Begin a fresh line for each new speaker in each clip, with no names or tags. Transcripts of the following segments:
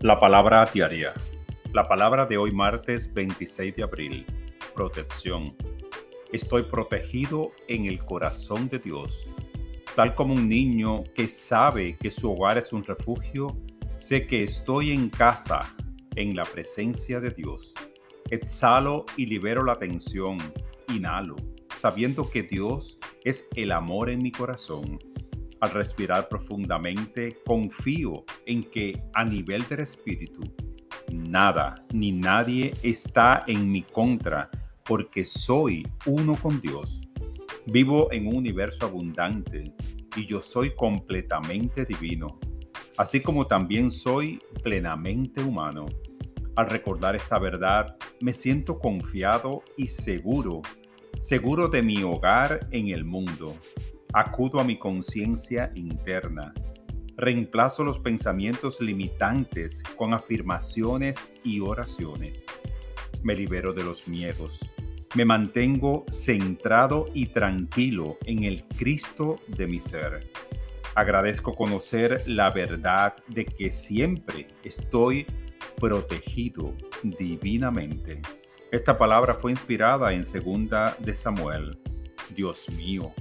La palabra diaria. La palabra de hoy martes 26 de abril. Protección. Estoy protegido en el corazón de Dios. Tal como un niño que sabe que su hogar es un refugio, sé que estoy en casa, en la presencia de Dios. Exhalo y libero la tensión. Inhalo, sabiendo que Dios es el amor en mi corazón al respirar profundamente, confío en que a nivel del espíritu, nada ni nadie está en mi contra porque soy uno con Dios. Vivo en un universo abundante y yo soy completamente divino, así como también soy plenamente humano. Al recordar esta verdad, me siento confiado y seguro, seguro de mi hogar en el mundo, Acudo a mi conciencia interna. Reemplazo los pensamientos limitantes con afirmaciones y oraciones. Me libero de los miedos. Me mantengo centrado y tranquilo en el Cristo de mi ser. Agradezco conocer la verdad de que siempre estoy protegido divinamente. Esta palabra fue inspirada en segunda de Samuel. Dios mío,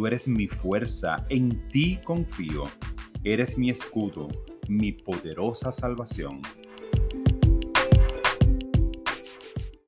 Tú eres mi fuerza, en ti confío. Eres mi escudo, mi poderosa salvación.